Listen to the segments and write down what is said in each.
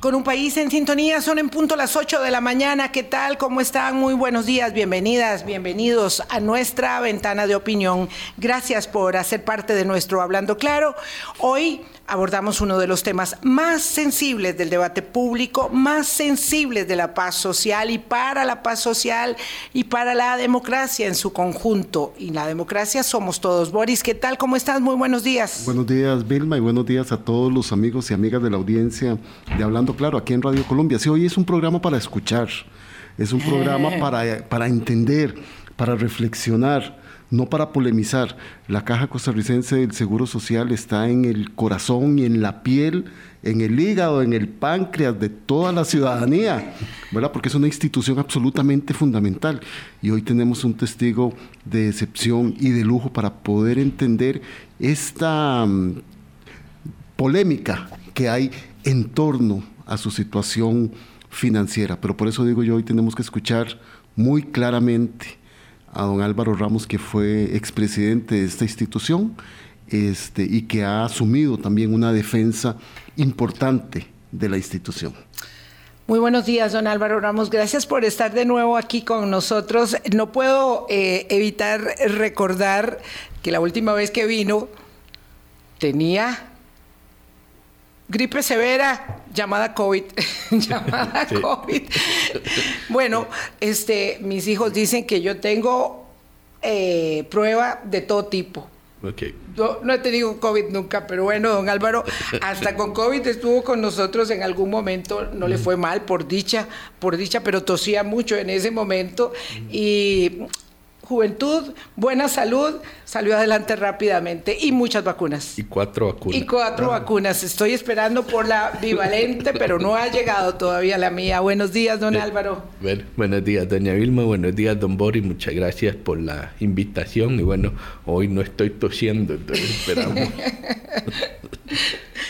con un país en sintonía. Son en punto las 8 de la mañana. ¿Qué tal? ¿Cómo están? Muy buenos días. Bienvenidas, bienvenidos a nuestra ventana de opinión. Gracias por hacer parte de nuestro Hablando Claro. Hoy abordamos uno de los temas más sensibles del debate público, más sensibles de la paz social y para la paz social y para la democracia en su conjunto. Y la democracia somos todos. Boris, ¿qué tal? ¿Cómo estás? Muy buenos días. Buenos días, Vilma, y buenos días a todos los amigos y amigas de la audiencia de Hablando Claro aquí en Radio Colombia. Sí, hoy es un programa para escuchar, es un programa eh. para, para entender, para reflexionar no para polemizar. La Caja Costarricense del Seguro Social está en el corazón y en la piel, en el hígado, en el páncreas de toda la ciudadanía, ¿verdad? Porque es una institución absolutamente fundamental. Y hoy tenemos un testigo de excepción y de lujo para poder entender esta mm, polémica que hay en torno a su situación financiera. Pero por eso digo yo, hoy tenemos que escuchar muy claramente a don Álvaro Ramos, que fue expresidente de esta institución este, y que ha asumido también una defensa importante de la institución. Muy buenos días, don Álvaro Ramos. Gracias por estar de nuevo aquí con nosotros. No puedo eh, evitar recordar que la última vez que vino tenía gripe severa llamada COVID, llamada COVID. Bueno, este, mis hijos dicen que yo tengo eh, prueba de todo tipo. Okay. Yo no he tenido COVID nunca, pero bueno, don Álvaro, hasta con COVID estuvo con nosotros en algún momento, no le fue mal, por dicha, por dicha, pero tosía mucho en ese momento. Y juventud, buena salud, salió adelante rápidamente y muchas vacunas. Y cuatro vacunas. Y cuatro vacunas. Estoy esperando por la bivalente, pero no ha llegado todavía la mía. Buenos días, don Álvaro. Bueno, buenos días, doña Vilma. Buenos días, don Boris. Muchas gracias por la invitación. Y bueno, hoy no estoy tosiendo, entonces esperamos.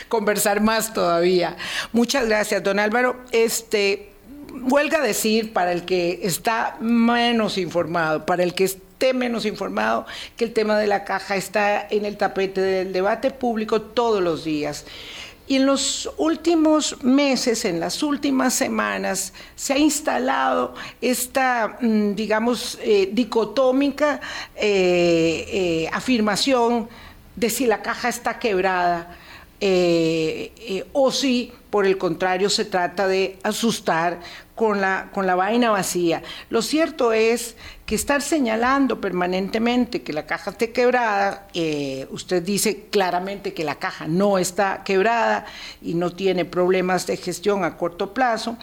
Conversar más todavía. Muchas gracias, don Álvaro. Este huelga decir para el que está menos informado, para el que esté menos informado, que el tema de la caja está en el tapete del debate público todos los días. Y en los últimos meses, en las últimas semanas, se ha instalado esta, mm, digamos, eh, dicotómica eh, eh, afirmación de si la caja está quebrada o si por el contrario, se trata de asustar con la, con la vaina vacía. Lo cierto es que estar señalando permanentemente que la caja esté quebrada, eh, usted dice claramente que la caja no está quebrada y no tiene problemas de gestión a corto plazo,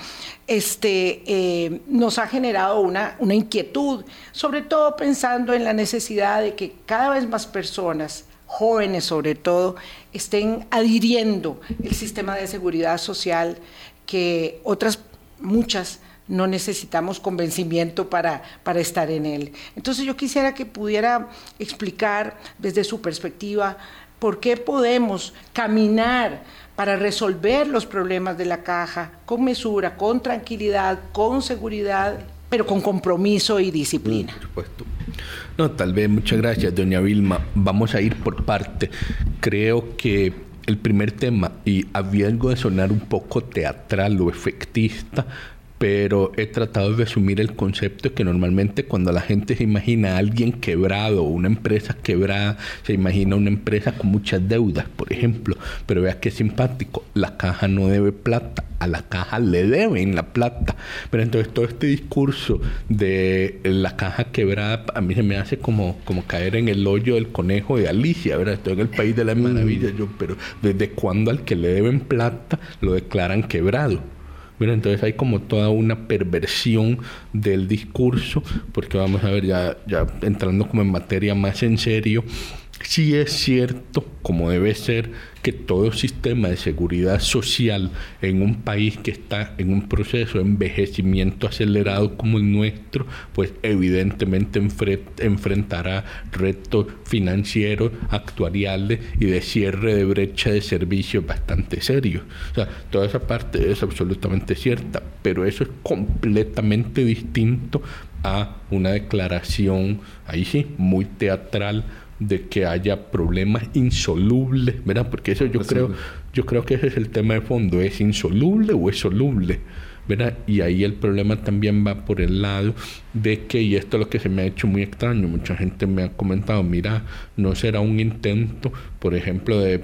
este, eh, nos ha generado una, una inquietud, sobre todo pensando en la necesidad de que cada vez más personas jóvenes sobre todo, estén adhiriendo el sistema de seguridad social que otras muchas no necesitamos convencimiento para, para estar en él. Entonces yo quisiera que pudiera explicar desde su perspectiva por qué podemos caminar para resolver los problemas de la caja con mesura, con tranquilidad, con seguridad, pero con compromiso y disciplina. Por supuesto. No, tal vez, muchas gracias, doña Vilma. Vamos a ir por parte. Creo que el primer tema, y había algo de sonar un poco teatral o efectista, pero he tratado de resumir el concepto que normalmente cuando la gente se imagina a alguien quebrado una empresa quebrada, se imagina una empresa con muchas deudas, por ejemplo. Pero vea qué simpático, la caja no debe plata, a la caja le deben la plata. Pero entonces todo este discurso de la caja quebrada a mí se me hace como, como caer en el hoyo del conejo de Alicia, ¿verdad? Estoy en el país de las maravillas, yo, pero ¿desde cuándo al que le deben plata lo declaran quebrado? Entonces hay como toda una perversión del discurso, porque vamos a ver, ya, ya entrando como en materia más en serio, sí es cierto, como debe ser, que todo sistema de seguridad social en un país que está en un proceso de envejecimiento acelerado como el nuestro, pues evidentemente enfrentará retos financieros, actuariales y de cierre de brecha de servicios bastante serios. O sea, toda esa parte es absolutamente cierta, pero eso es completamente distinto a una declaración, ahí sí, muy teatral, de que haya problemas insolubles, ¿verdad? Porque eso yo creo, yo creo que ese es el tema de fondo, ¿es insoluble o es soluble? ¿verdad? Y ahí el problema también va por el lado de que, y esto es lo que se me ha hecho muy extraño, mucha gente me ha comentado, mira, no será un intento, por ejemplo, de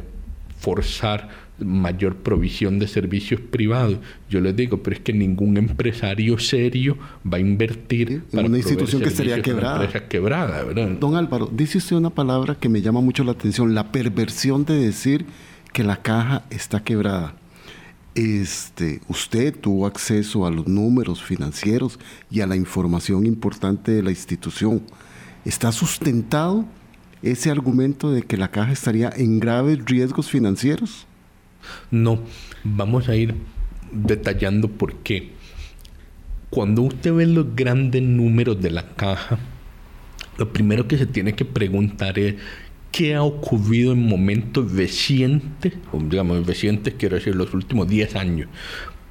forzar mayor provisión de servicios privados. Yo les digo, pero es que ningún empresario serio va a invertir en una institución que estaría quebrada. quebrada Don Álvaro, dice usted una palabra que me llama mucho la atención, la perversión de decir que la caja está quebrada. Este, usted tuvo acceso a los números financieros y a la información importante de la institución. ¿Está sustentado ese argumento de que la caja estaría en graves riesgos financieros? No, vamos a ir detallando por qué. Cuando usted ve los grandes números de la caja, lo primero que se tiene que preguntar es qué ha ocurrido en momentos recientes, o digamos recientes quiero decir los últimos 10 años,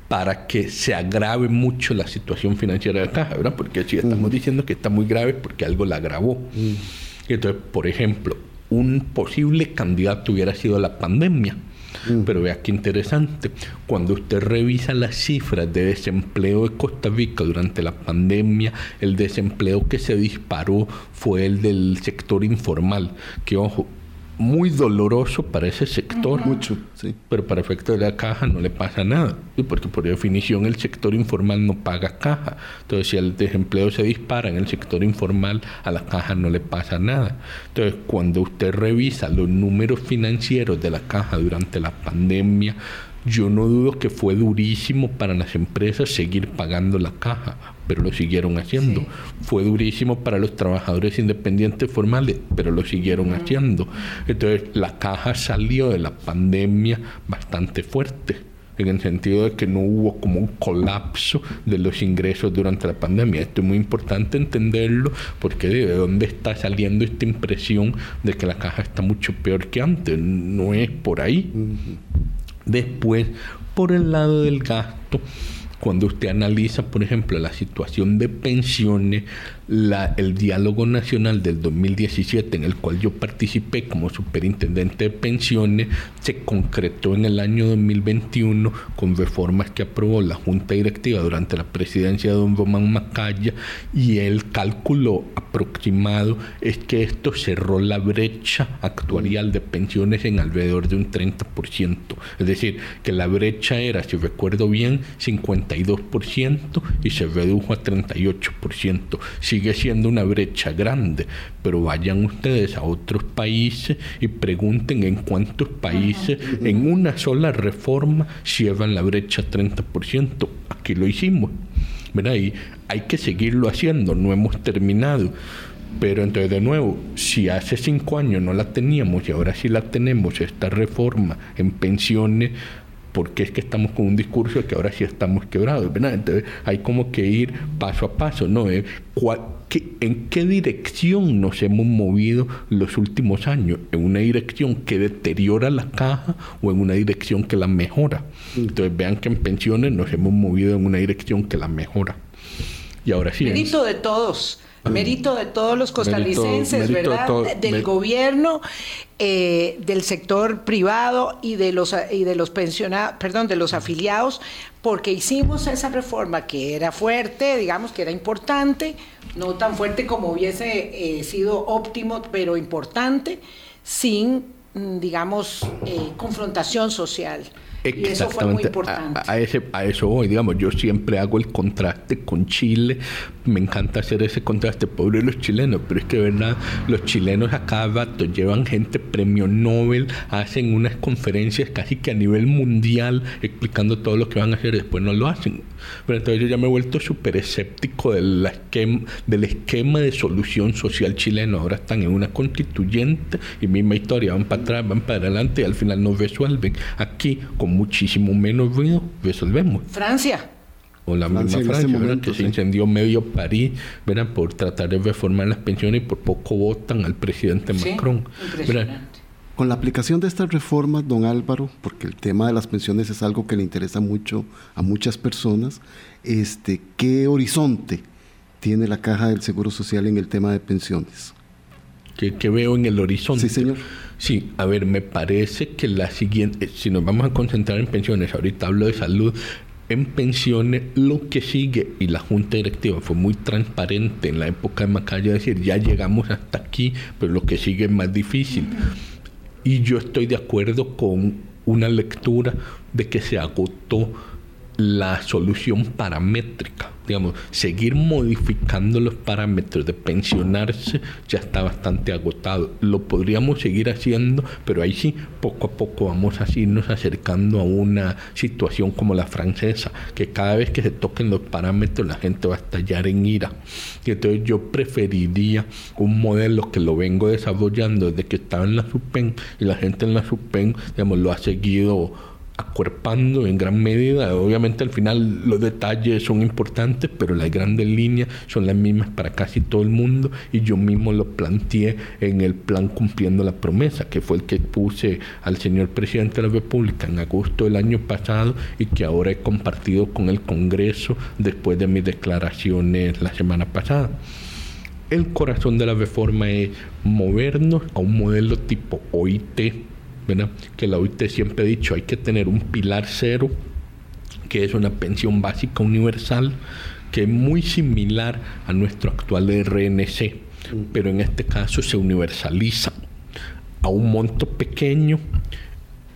para que se agrave mucho la situación financiera de la caja, ¿verdad? Porque si estamos diciendo que está muy grave porque algo la agravó. Entonces, por ejemplo, un posible candidato hubiera sido la pandemia Mm. Pero vea qué interesante. Cuando usted revisa las cifras de desempleo de Costa Rica durante la pandemia, el desempleo que se disparó fue el del sector informal, que ojo, muy doloroso para ese sector. Mucho, sí. Pero para efecto de la caja no le pasa nada, porque por definición el sector informal no paga caja. Entonces, si el desempleo se dispara en el sector informal, a la caja no le pasa nada. Entonces, cuando usted revisa los números financieros de la caja durante la pandemia, yo no dudo que fue durísimo para las empresas seguir pagando la caja, pero lo siguieron haciendo. Fue durísimo para los trabajadores independientes formales, pero lo siguieron haciendo. Entonces, la caja salió de la pandemia bastante fuerte en el sentido de que no hubo como un colapso de los ingresos durante la pandemia. Esto es muy importante entenderlo porque de dónde está saliendo esta impresión de que la caja está mucho peor que antes. No es por ahí. Después, por el lado del gasto, cuando usted analiza, por ejemplo, la situación de pensiones, el diálogo nacional del 2017 en el cual yo participé como superintendente de pensiones se concretó en el año 2021 con reformas que aprobó la Junta Directiva durante la presidencia de don Román Macaya y el cálculo aproximado es que esto cerró la brecha actuarial de pensiones en alrededor de un 30%. Es decir, que la brecha era, si recuerdo bien, 52% y se redujo a 38%. Si sigue siendo una brecha grande, pero vayan ustedes a otros países y pregunten en cuántos países en una sola reforma cierran la brecha 30%. Aquí lo hicimos. ¿verdad? Y hay que seguirlo haciendo, no hemos terminado. Pero entonces de nuevo, si hace cinco años no la teníamos y ahora sí la tenemos, esta reforma en pensiones, porque es que estamos con un discurso que ahora sí estamos quebrados, ¿verdad? Entonces hay como que ir paso a paso, ¿no? Eh, ¿En qué dirección nos hemos movido los últimos años? ¿En una dirección que deteriora la caja o en una dirección que la mejora? Entonces vean que en pensiones nos hemos movido en una dirección que la mejora. Y ahora sí. Mérito de todos Mérito de todos los costarricenses, ¿verdad? del gobierno, eh, del sector privado y de los y de los pensionados, perdón, de los afiliados, porque hicimos esa reforma que era fuerte, digamos que era importante, no tan fuerte como hubiese eh, sido óptimo, pero importante, sin, mm, digamos, eh, confrontación social. Exactamente. A, ese, a eso voy, digamos, yo siempre hago el contraste con Chile, me encanta hacer ese contraste, pobre los chilenos, pero es que verdad, los chilenos a cada rato llevan gente premio Nobel, hacen unas conferencias casi que a nivel mundial explicando todo lo que van a hacer, después no lo hacen. Pero entonces yo ya me he vuelto súper escéptico del esquema, del esquema de solución social chileno, ahora están en una constituyente y misma historia, van para atrás, van para adelante y al final no resuelven. Aquí, como muchísimo menos ruido resolvemos. Francia. O la misma este Francia, que se incendió medio París ¿verdad? por tratar de reformar las pensiones y por poco votan al presidente Macron. Con la aplicación de estas reformas, don Álvaro, porque el tema de las pensiones es algo que le interesa mucho a muchas personas, este, ¿qué horizonte tiene la Caja del Seguro Social en el tema de pensiones? Que, veo en el horizonte. Sí, señor. Sí, a ver, me parece que la siguiente, si nos vamos a concentrar en pensiones, ahorita hablo de salud, en pensiones lo que sigue, y la Junta Directiva fue muy transparente en la época de Macaya, decir, ya llegamos hasta aquí, pero lo que sigue es más difícil. Y yo estoy de acuerdo con una lectura de que se agotó la solución paramétrica. Digamos, seguir modificando los parámetros de pensionarse ya está bastante agotado. Lo podríamos seguir haciendo, pero ahí sí, poco a poco vamos a irnos acercando a una situación como la francesa, que cada vez que se toquen los parámetros la gente va a estallar en ira. Y entonces yo preferiría un modelo que lo vengo desarrollando desde que estaba en la SUPEN y la gente en la SUPEN, digamos, lo ha seguido acuerpando en gran medida. Obviamente al final los detalles son importantes, pero las grandes líneas son las mismas para casi todo el mundo y yo mismo lo planteé en el plan cumpliendo la promesa, que fue el que puse al señor presidente de la República en agosto del año pasado y que ahora he compartido con el Congreso después de mis declaraciones la semana pasada. El corazón de la reforma es movernos a un modelo tipo OIT, que la OIT siempre ha dicho, hay que tener un pilar cero, que es una pensión básica universal, que es muy similar a nuestro actual RNC, mm. pero en este caso se universaliza a un monto pequeño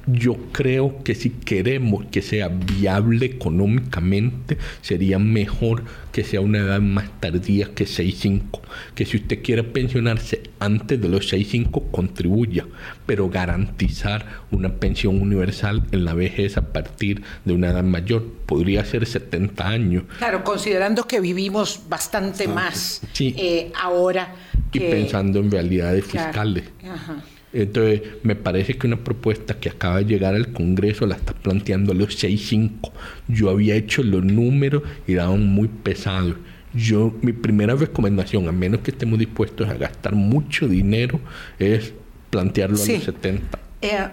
yo creo que si queremos que sea viable económicamente, sería mejor que sea una edad más tardía que 6.5. Que si usted quiere pensionarse antes de los 6.5, contribuya, pero garantizar una pensión universal en la vejez a partir de una edad mayor. Podría ser 70 años. Claro, considerando que vivimos bastante más eh, ahora. Y pensando en realidades fiscales. Ajá. Entonces, me parece que una propuesta que acaba de llegar al Congreso la está planteando los 6.5. Yo había hecho los números y daban muy pesados. Yo, mi primera recomendación, a menos que estemos dispuestos a gastar mucho dinero, es plantearlo a los 70. Eh,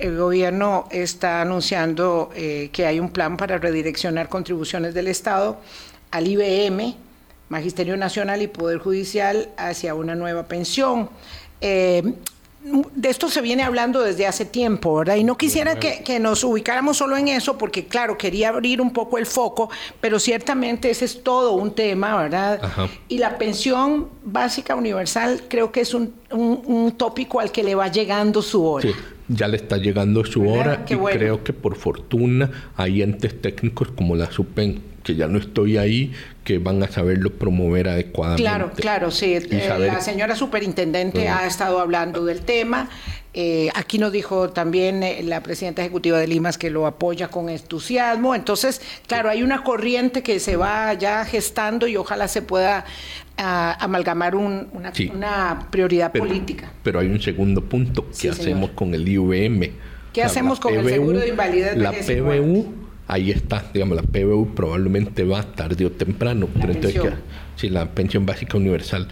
el, gobierno está anunciando eh, que hay un plan para redireccionar contribuciones del Estado al IBM, Magisterio Nacional y Poder Judicial hacia una nueva pensión. Eh, de esto se viene hablando desde hace tiempo, ¿verdad? Y no quisiera que, nos ubicáramos solo en eso, porque claro, quería abrir un poco el foco, pero ciertamente ese es todo un tema, ¿verdad? Y la pensión básica universal creo que es un, tópico al que le va llegando su hora. Sí, ya le está llegando su hora y creo que por fortuna hay entes técnicos como la SUPEN que ya no estoy ahí, que van a saberlo promover adecuadamente. Claro, claro, sí. Eh, la señora superintendente ha estado hablando del tema. Eh, aquí nos dijo también eh, la presidenta ejecutiva de Limas que lo apoya con entusiasmo. Entonces, claro, hay una corriente que se va ya gestando y ojalá se pueda ah, amalgamar una, prioridad política. Pero hay un segundo punto. ¿Qué hacemos con el IVM? ¿Qué hacemos con el seguro de invalidez? La PBU ahí está, digamos, la PBU probablemente va tarde o temprano, pero entonces, si la pensión básica universal,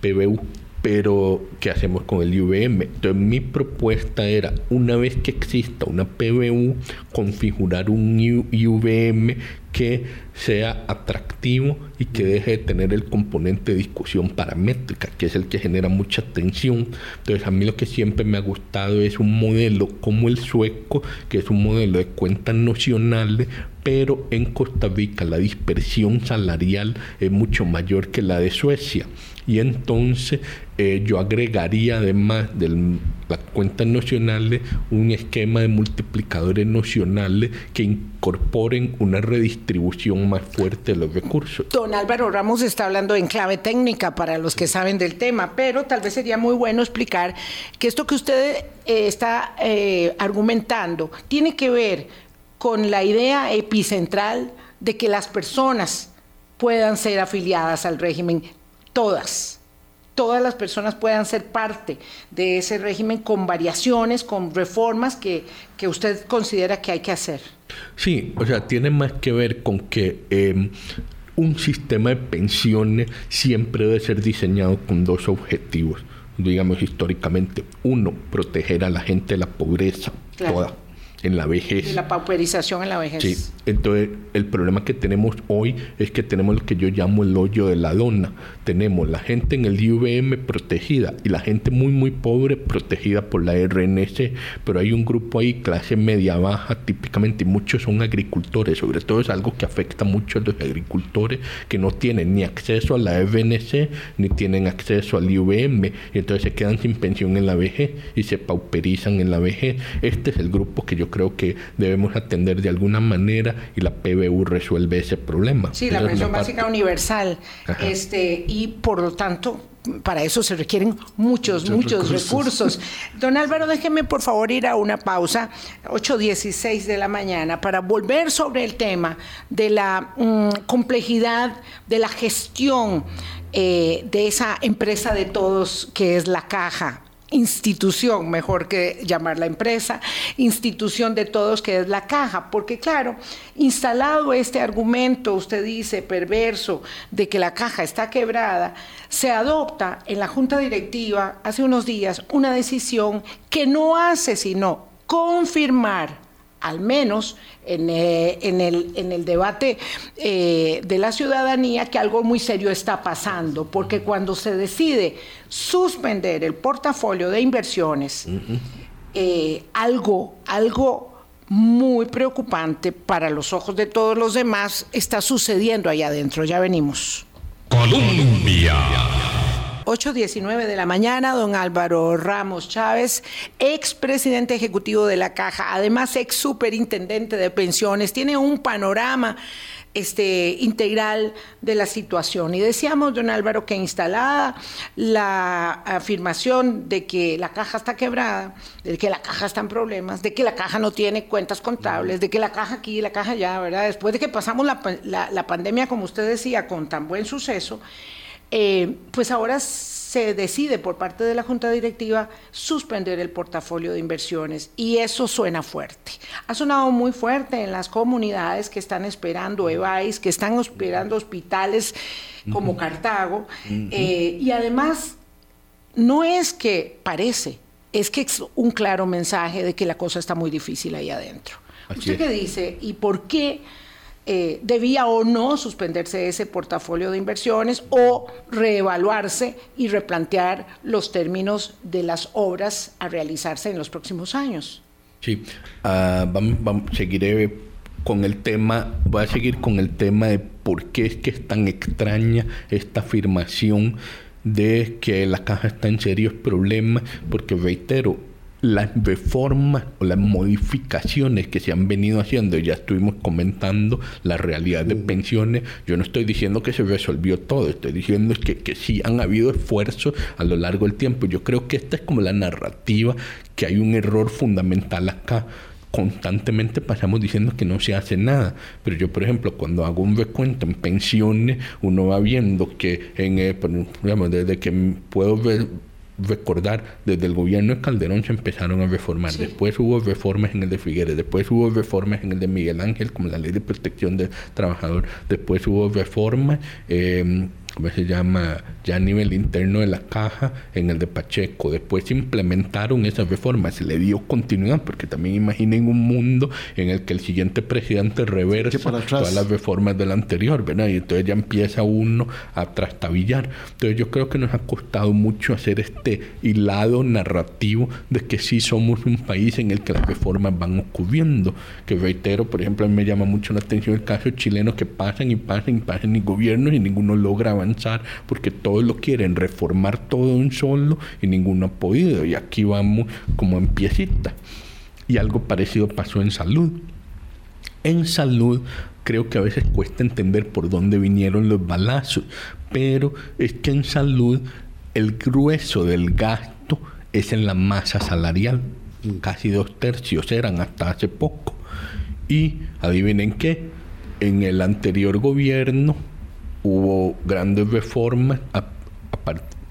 PBU, pero ¿qué hacemos con el IVM? Entonces mi propuesta era, una vez que exista una PBU, configurar un IVM que sea atractivo y que deje de tener el componente de discusión paramétrica, que es el que genera mucha tensión. Entonces a mí lo que siempre me ha gustado es un modelo como el sueco, que es un modelo de cuentas nocionales, pero en Costa Rica la dispersión salarial es mucho mayor que la de Suecia. Y entonces eh, yo agregaría además de las cuentas nocionales un esquema de multiplicadores nocionales que incorporen una redistribución más fuerte de los recursos. Don Álvaro Ramos está hablando en clave técnica para los que saben del tema, pero tal vez sería muy bueno explicar que esto que usted eh, está eh, argumentando tiene que ver con la idea epicentral de que las personas puedan ser afiliadas al régimen, todas todas las personas puedan ser parte de ese régimen con variaciones, con reformas que, que usted considera que hay que hacer. Sí, o sea, tiene más que ver con que em, un sistema de pensiones siempre debe ser diseñado con dos objetivos, digamos históricamente. Uno, proteger a la gente de la pobreza, toda en la vejez. Y la pauperización en la vejez. Sí, entonces el problema que tenemos hoy es que tenemos lo que yo llamo el hoyo de la dona. Tenemos la gente en el IVM protegida y la gente muy, muy pobre protegida por la RNC, pero hay un grupo ahí, clase media baja típicamente, y muchos son agricultores, sobre todo es algo que afecta mucho a los agricultores que no tienen ni acceso a la FNC ni tienen acceso al IVM, y entonces se quedan sin pensión en la vejez y se pauperizan en la vejez. Este es el grupo que yo creo que debemos atender de alguna manera y la PBU resuelve ese problema. Sí, la pensión básica universal. Este, y por lo tanto, para eso se requieren muchos, muchos, recursos. Don Álvaro, déjeme por favor ir a una pausa, 8.16 de la mañana, para volver sobre el tema de la mm, complejidad de la gestión eh, de esa empresa de todos que es la caja institución, mejor que llamarla empresa, institución de todos que es la caja, porque claro, instalado este argumento, usted dice, perverso, de que la caja está quebrada, se adopta en la Junta Directiva hace unos días una decisión que no hace sino confirmar al menos en, eh, el, debate eh, de la ciudadanía, que algo muy serio está pasando, porque cuando se decide suspender el portafolio de inversiones, eh, algo, algo muy preocupante para los ojos de todos los demás está sucediendo allá adentro. Ya venimos. Colombia. 8.19 de la mañana, don Álvaro Ramos Chávez, ex presidente ejecutivo de la Caja, además ex superintendente de pensiones, tiene un panorama este, integral de la situación. Y decíamos, don Álvaro, que instalada la afirmación de que la caja está quebrada, de que la caja está en problemas, de que la caja no tiene cuentas contables, de que la caja aquí y la caja allá, ¿verdad? Después de que pasamos la, la pandemia, como usted decía, con tan buen suceso, eh, pues ahora se decide por parte de la Junta Directiva suspender el portafolio de inversiones y eso suena fuerte. Ha sonado muy fuerte en las comunidades que están esperando EVAIS, que están esperando hospitales como Cartago eh, y además no es que parece, es que es un claro mensaje de que la cosa está muy difícil ahí adentro. ¿Usted qué dice? ¿Y por qué? Eh, debía o no suspenderse ese portafolio de inversiones o reevaluarse y replantear los términos de las obras a realizarse en los próximos años. Sí, uh, vamos, seguiré con el tema, voy a seguir con el tema de por qué es que es tan extraña esta afirmación de que la caja está en serios problemas, porque reitero, las reformas o las modificaciones que se han venido haciendo, ya estuvimos comentando la realidad de pensiones, yo no estoy diciendo que se resolvió todo, estoy diciendo que, que sí han habido esfuerzos a lo largo del tiempo. Yo creo que esta es como la narrativa, que hay un error fundamental acá constantemente pasamos diciendo que no se hace nada. Pero yo, por ejemplo, cuando hago un recuento en pensiones, uno va viendo que en, eh, digamos, desde que puedo ver recordar, desde el gobierno de Calderón se empezaron a reformar. Después hubo reformas en el de Figueres, después hubo reformas en el de Miguel Ángel, como la ley de protección del trabajador. Después hubo reformas. Eh, ¿cómo se llama? Ya a nivel interno de la caja, en el de Pacheco. Después implementaron esas reformas, se le dio continuidad, porque también imaginen un mundo en el que el siguiente presidente reversa todas las reformas del anterior, ¿verdad? Y entonces ya empieza uno a trastabillar. Entonces yo creo que nos ha costado mucho hacer este hilado narrativo de que sí somos un país en el que las reformas van ocurriendo. Que reitero, por ejemplo, a mí me llama mucho la atención el caso chileno que pasan y pasan y pasan y gobiernos y ninguno logra avanzar porque todos lo quieren reformar todo un solo y ninguno ha podido. Y aquí vamos como en piecita. Y algo parecido pasó en salud. En salud creo que a veces cuesta entender por dónde vinieron los balazos, pero es que en salud el grueso del gasto es en la masa salarial. Casi dos tercios eran hasta hace poco. Y adivinen qué, en el anterior gobierno hubo grandes reformas,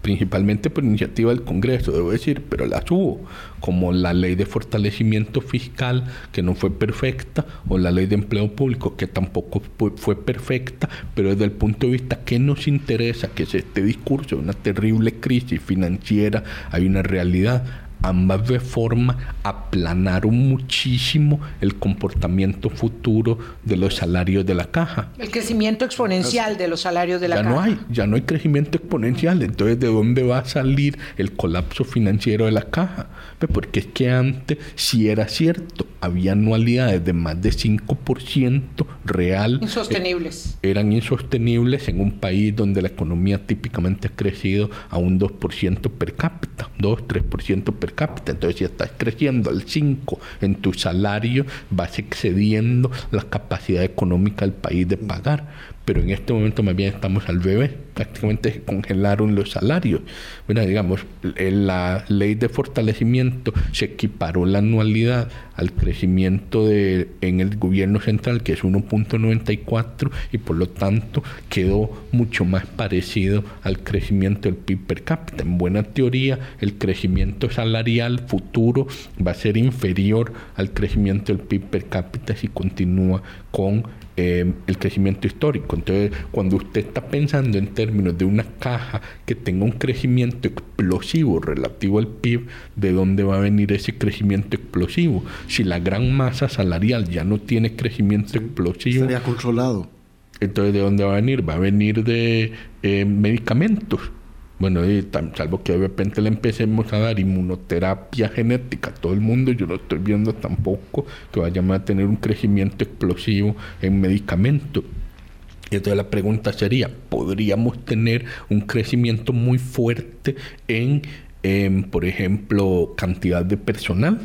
principalmente por iniciativa del Congreso, debo decir, pero las hubo, como la ley de fortalecimiento fiscal, que no fue perfecta, o la ley de empleo público, que tampoco fue perfecta, pero desde el punto de vista que nos interesa, que es este discurso, una terrible crisis financiera, hay una realidad ambas reformas aplanaron muchísimo el comportamiento futuro de los salarios de la caja. El crecimiento exponencial de los salarios de la ya caja. No hay, ya no hay crecimiento exponencial. Entonces, ¿de dónde va a salir el colapso financiero de la caja? Pues porque es que antes, si era cierto, había anualidades de más de 5% real. Insostenibles. Eh, eran insostenibles en un país donde la economía típicamente ha crecido a un 2% per cápita, 2-3% per cápita. Entonces, si estás creciendo al 5 en tu salario, vas excediendo la capacidad económica del país de pagar pero en este momento más bien estamos al bebé. Prácticamente congelaron los salarios. Bueno, digamos, la ley de fortalecimiento se equiparó la anualidad al crecimiento de, en el gobierno central, que es 1.94, y por lo tanto quedó mucho más parecido al crecimiento del PIB per cápita. En buena teoría, el crecimiento salarial futuro va a ser inferior al crecimiento del PIB per cápita si continúa con eh, el crecimiento histórico. Entonces, cuando usted está pensando en términos de una caja que tenga un crecimiento explosivo relativo al PIB, ¿de dónde va a venir ese crecimiento explosivo? Si la gran masa salarial ya no tiene crecimiento sí, explosivo. Estaría controlado. Entonces, ¿de dónde va a venir? Va a venir de eh, medicamentos. Bueno, salvo que de repente le empecemos a dar inmunoterapia genética a todo el mundo, yo no estoy viendo tampoco que vayamos a tener un crecimiento explosivo en medicamentos. Y entonces la pregunta sería, ¿podríamos tener un crecimiento muy fuerte en por ejemplo, cantidad de personal?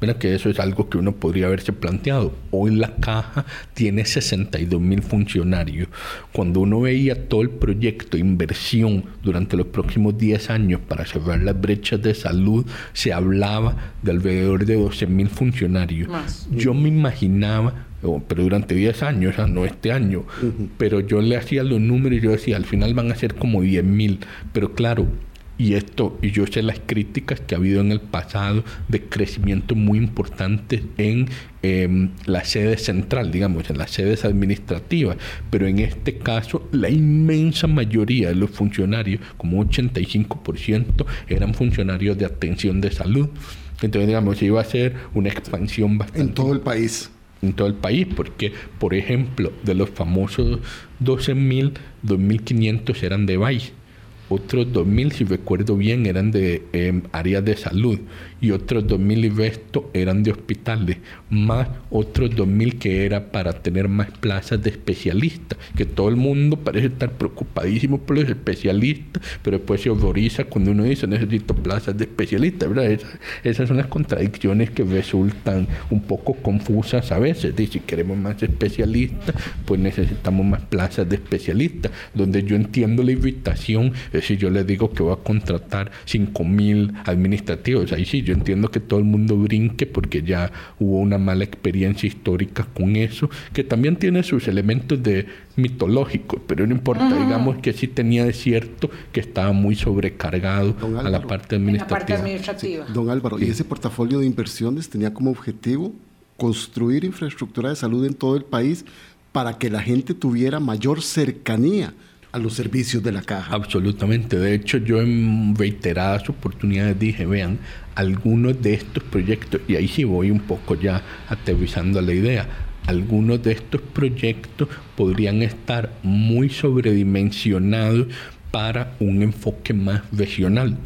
Mira que eso es algo que uno podría haberse planteado. Hoy la caja tiene 62 mil funcionarios. Cuando uno veía todo el proyecto de inversión durante los próximos 10 años para cerrar las brechas de salud, se hablaba de alrededor de 12 mil funcionarios. Más. Yo me imaginaba pero durante 10 años, o sea, no este año, uh -huh. pero yo le hacía los números y yo decía, al final van a ser como 10 mil, pero claro, y esto, y yo sé las críticas que ha habido en el pasado de crecimiento muy importante en eh, la sede central, digamos, en las sedes administrativas, pero en este caso la inmensa mayoría de los funcionarios, como 85%, eran funcionarios de atención de salud. Entonces, digamos, iba a ser una expansión bastante... En todo el país. en todo el país, porque, por ejemplo, de los famosos 12.000, 2.500 eran de Valle, otros 2.000, si recuerdo bien, eran de eh, áreas de salud y otros 2.000 y resto eran de hospitales, más otros 2.000 que era para tener más plazas de especialistas, que todo el mundo parece estar preocupadísimo por los especialistas, pero después se horroriza cuando uno dice necesito plazas de especialistas, ¿verdad? Esas, esas son las contradicciones que resultan un poco confusas a veces, de si queremos más especialistas, pues necesitamos más plazas de especialistas, donde yo entiendo la irritación, es decir, yo les digo que voy a contratar 5.000 administrativos, ahí sí, yo entiendo que todo el mundo brinque porque ya hubo una mala experiencia histórica con eso, que también tiene sus elementos de mitológicos, pero no importa, uh -huh. digamos que sí tenía de cierto que estaba muy sobrecargado a la parte administrativa. La parte administrativa. Sí. Don Álvaro, sí. ¿y ese portafolio de inversiones tenía como objetivo construir infraestructura de salud en todo el país para que la gente tuviera mayor cercanía a los servicios de la caja. Absolutamente. De hecho, yo en reiteradas oportunidades dije, vean, algunos de estos proyectos, y ahí sí voy un poco ya aterrizando la idea, algunos de estos proyectos podrían estar muy sobredimensionados para un enfoque más regional.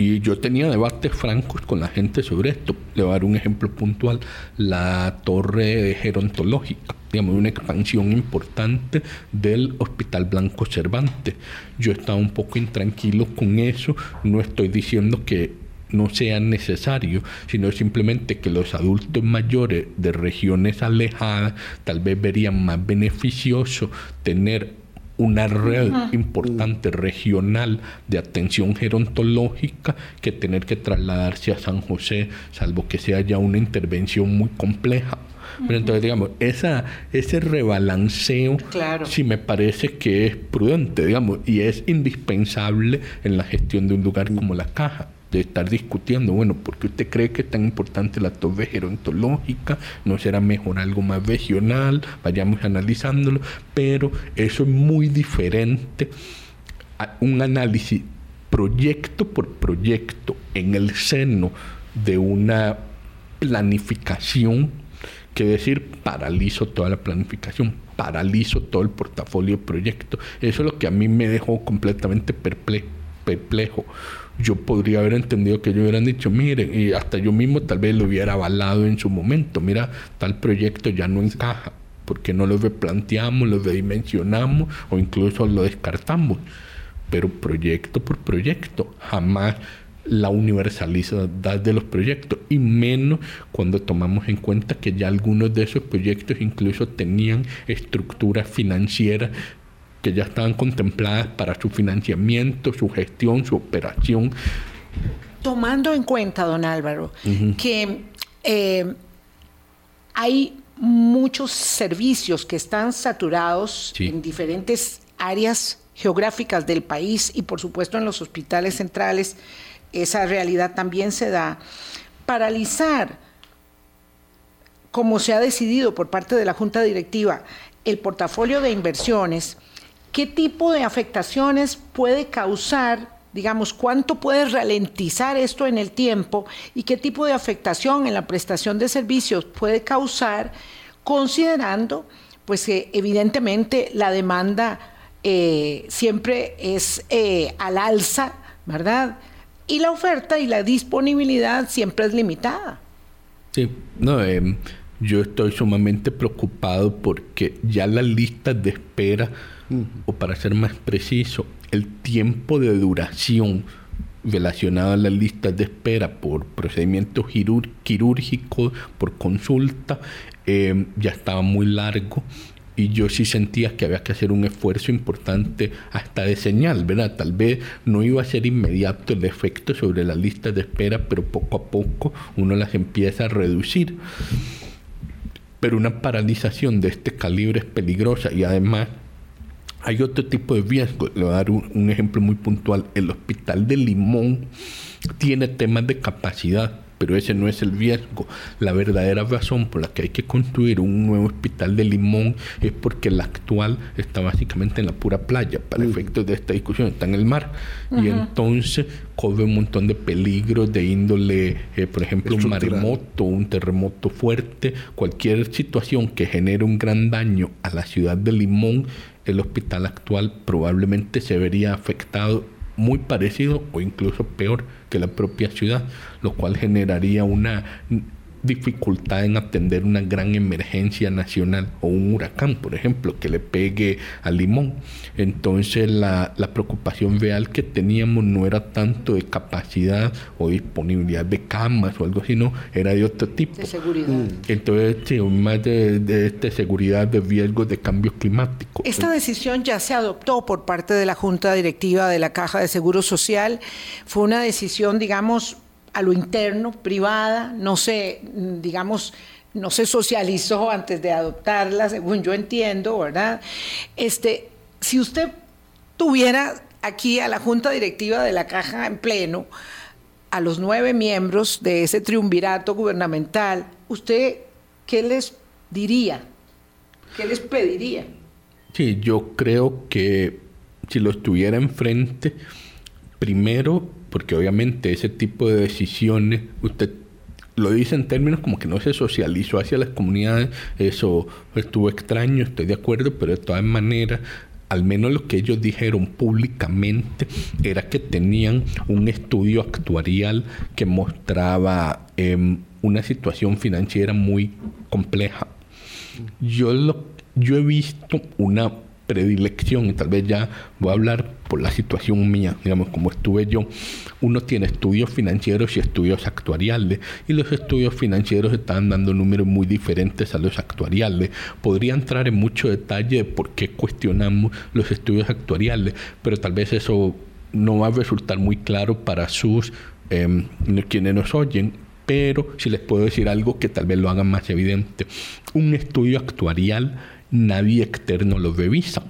Y yo tenía debates francos con la gente sobre esto. Le voy a dar un ejemplo puntual. La torre gerontológica, digamos, una expansión importante del Hospital Blanco Cervantes. Yo estaba un poco intranquilo con eso. No estoy diciendo que no sea necesario, sino simplemente que los adultos mayores de regiones alejadas tal vez verían más beneficioso tener una red uh -huh. importante regional de atención gerontológica que tener que trasladarse a San José, salvo que sea ya una intervención muy compleja. Pero entonces, digamos, esa, ese rebalanceo claro. sí me parece que es prudente, digamos, y es indispensable en la gestión de un lugar como la caja de estar discutiendo, bueno, ¿por qué usted cree que es tan importante la torre gerontológica? ¿No será mejor algo más regional? Vayamos analizándolo, pero eso es muy diferente a un análisis proyecto por proyecto en el seno de una planificación, que decir, paralizo toda la planificación, paralizo todo el portafolio de proyectos. Eso es lo que a mí me dejó completamente perplejo. Yo podría haber entendido que ellos hubieran dicho, miren, y hasta yo mismo tal vez lo hubiera avalado en su momento, mira, tal proyecto ya no encaja, porque no lo replanteamos, lo redimensionamos o incluso lo descartamos. Pero proyecto por proyecto, jamás la universalidad de los proyectos y menos cuando tomamos en cuenta que ya algunos de esos proyectos incluso tenían estructuras financieras que ya estaban contempladas para su financiamiento, su gestión, su operación. Tomando en cuenta, don Álvaro, que eh, hay muchos servicios que están saturados en diferentes áreas geográficas del país y por supuesto en los hospitales centrales, esa realidad también se da, paralizar, como se ha decidido por parte de la Junta Directiva, el portafolio de inversiones, ¿qué tipo de afectaciones puede causar? Digamos, ¿cuánto puede ralentizar esto en el tiempo y qué tipo de afectación en la prestación de servicios puede causar, considerando pues que evidentemente la demanda eh, siempre es eh, al alza, ¿verdad? y la oferta y la disponibilidad siempre es limitada. Sí, no, em, yo estoy sumamente preocupado porque ya las listas de espera, o para ser más preciso, el tiempo de duración relacionado a las listas de espera por procedimientos quirúrgicos, por consulta, em, ya estaba muy largo y yo sí sentía que había que hacer un esfuerzo importante hasta de señal, ¿verdad? Tal vez no iba a ser inmediato el efecto sobre las listas de espera, pero poco a poco uno las empieza a reducir. Pero una paralización de este calibre es peligrosa y además hay otro tipo de riesgo. Le voy a dar un, un ejemplo muy puntual. El hospital de Limón tiene temas de capacidad pero ese no es el riesgo. La verdadera razón por la que hay que construir un nuevo hospital de Limón es porque el actual está básicamente en la pura playa, para efectos de esta discusión, está en el mar. Y entonces corre un montón de peligros de índole, eh, por ejemplo, un maremoto, un terremoto fuerte, cualquier situación que genere un gran daño a la ciudad de Limón, el hospital actual probablemente se vería afectado muy parecido o incluso peor que la propia ciudad, lo cual generaría una dificultad en atender una gran emergencia nacional o un huracán, por ejemplo, que le pegue a Limón. Entonces la, preocupación real que teníamos no era tanto de capacidad o disponibilidad de camas o algo así, no, era de otro tipo. De seguridad. Mm. Entonces, sí, más de, de, seguridad, de riesgos de cambio climático. Esta decisión ya se adoptó por parte de la Junta Directiva de la Caja de Seguro Social. Fue una decisión, digamos, a lo interno, privada, no se, digamos, no se socializó antes de adoptarla, según yo entiendo, ¿verdad? Este, si usted tuviera aquí a la Junta Directiva de la Caja en pleno, a los nueve miembros de ese triunvirato gubernamental, ¿usted qué les diría? ¿Qué les pediría? Sí, yo creo que si lo estuviera enfrente, primero porque obviamente ese tipo de decisiones, usted lo dice en términos como que no se socializó hacia las comunidades, eso estuvo extraño, estoy de acuerdo, pero de todas maneras, al menos lo que ellos dijeron públicamente era que tenían un estudio actuarial que mostraba em, una situación financiera muy compleja. Yo, lo, yo he visto una predilección, y tal vez ya voy a hablar por la situación mía, digamos, como estuve yo, uno tiene estudios financieros y estudios actuariales, y los estudios financieros están dando números muy diferentes a los actuariales. Podría entrar en mucho detalle de por qué cuestionamos los estudios actuariales, pero tal vez eso no va a resultar muy claro para sus em, quienes nos oyen, pero si les puedo decir algo que tal vez lo hagan más evidente. Un estudio actuarial nadie externo lo revisa.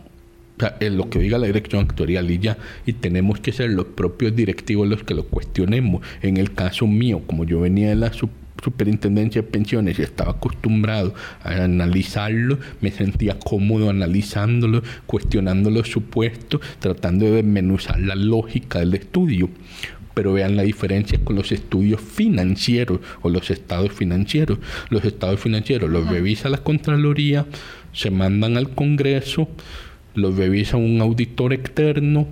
O sea, es lo que diga la dirección actuarial y ya, y tenemos que ser los propios directivos los que lo cuestionemos. En el caso mío, como yo venía de la superintendencia de pensiones y estaba acostumbrado a analizarlo, me sentía cómodo analizándolo, cuestionando los supuestos, tratando de desmenuzar la lógica del estudio. Pero vean la diferencia con los estudios financieros o los estados financieros. Los estados financieros los revisa la Contraloría, se mandan al Congreso, los revisa un auditor externo,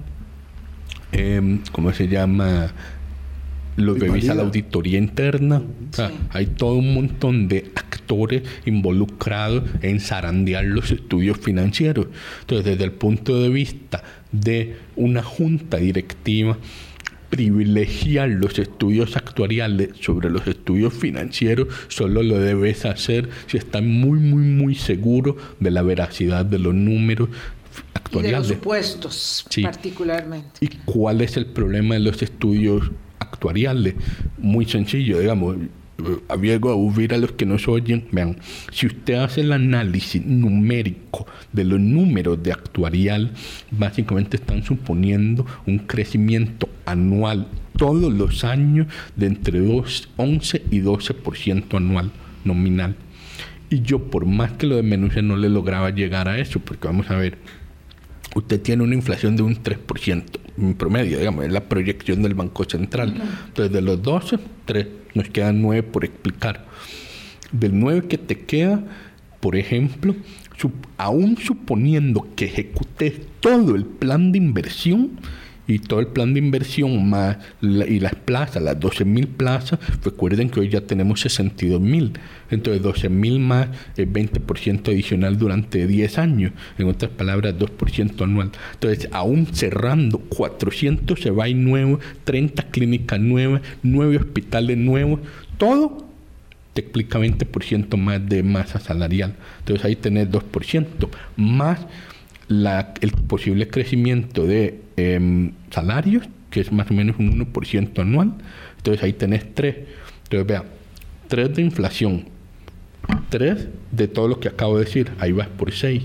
eh, ¿cómo se llama? lo revisa la auditoría interna. hay todo un montón de actores involucrados en zarandear los estudios financieros. Entonces, desde el punto de vista de una junta directiva, privilegiar los estudios actuariales sobre los estudios financieros solo lo debes hacer si estás muy, muy, muy seguro de la veracidad de los números actuariales. Y de los supuestos, particularmente. ¿Y cuál es el problema de los estudios actuariales. Muy sencillo, digamos. Abiego a huir a los que nos oyen, vean, si usted hace el análisis numérico de los números de actuarial, básicamente están suponiendo un crecimiento anual todos los años de entre 11 y 12% anual nominal. Y yo, por más que lo desmenuce, no le lograba llegar a eso, porque vamos a ver, usted tiene una inflación de un 3% en promedio, digamos, es la proyección del Banco Central. Entonces, de los 12, 3, nos quedan 9 por explicar. Del 9 que te queda, por ejemplo, aún suponiendo que ejecutes todo el plan de inversión, y todo el plan de inversión más y las plazas, las 12 mil plazas, recuerden que hoy ya tenemos 62 mil. Entonces 12 mil más es 20% adicional durante 10 años. En otras palabras, 2% anual. Entonces, aún cerrando 400 se va nuevos, 30 clínicas nuevas, 9 hospitales nuevos, todo te explica 20% más de masa salarial. Entonces ahí tenés 2%, más el posible crecimiento de em, salarios, que es más o menos un 1% anual. Entonces ahí tenés 3. Entonces vea, 3 de inflación, 3 de todo lo que acabo de decir, ahí vas por 6.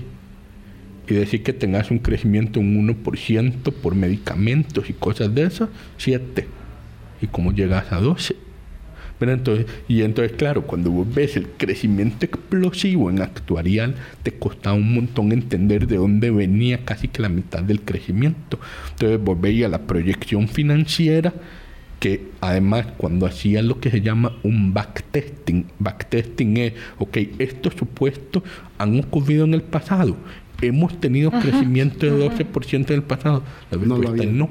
Y decir que tengas un crecimiento un 1% por medicamentos y cosas de esas, 7. ¿Y cómo llegas a 12? Entonces, y entonces, claro, cuando vos ves el crecimiento explosivo en actuarial, te costaba un montón entender de dónde venía casi que la mitad del crecimiento. Entonces vos veías la proyección financiera, que además cuando hacían lo que se llama un backtesting, backtesting es, ok, estos supuestos han ocurrido en el pasado, hemos tenido crecimiento de 12% en el pasado, la respuesta no.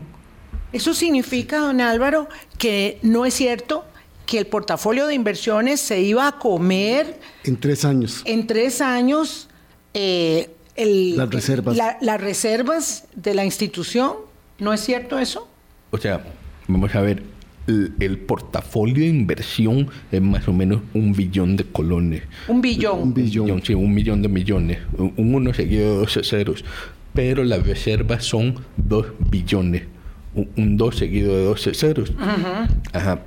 Eso significa, don Álvaro, que no es cierto que el portafolio de inversiones se iba a comer. En tres años. En tres años. Eh, las reservas. las reservas de la institución. ¿No es cierto eso? O sea, vamos a ver, el, portafolio de inversión es más o menos un billón de colones. Un billón. Un billón. Sí, un millón de millones. Un, uno seguido de 12 ceros. Pero las reservas son dos billones un 2 seguido de 12 ceros. Ajá.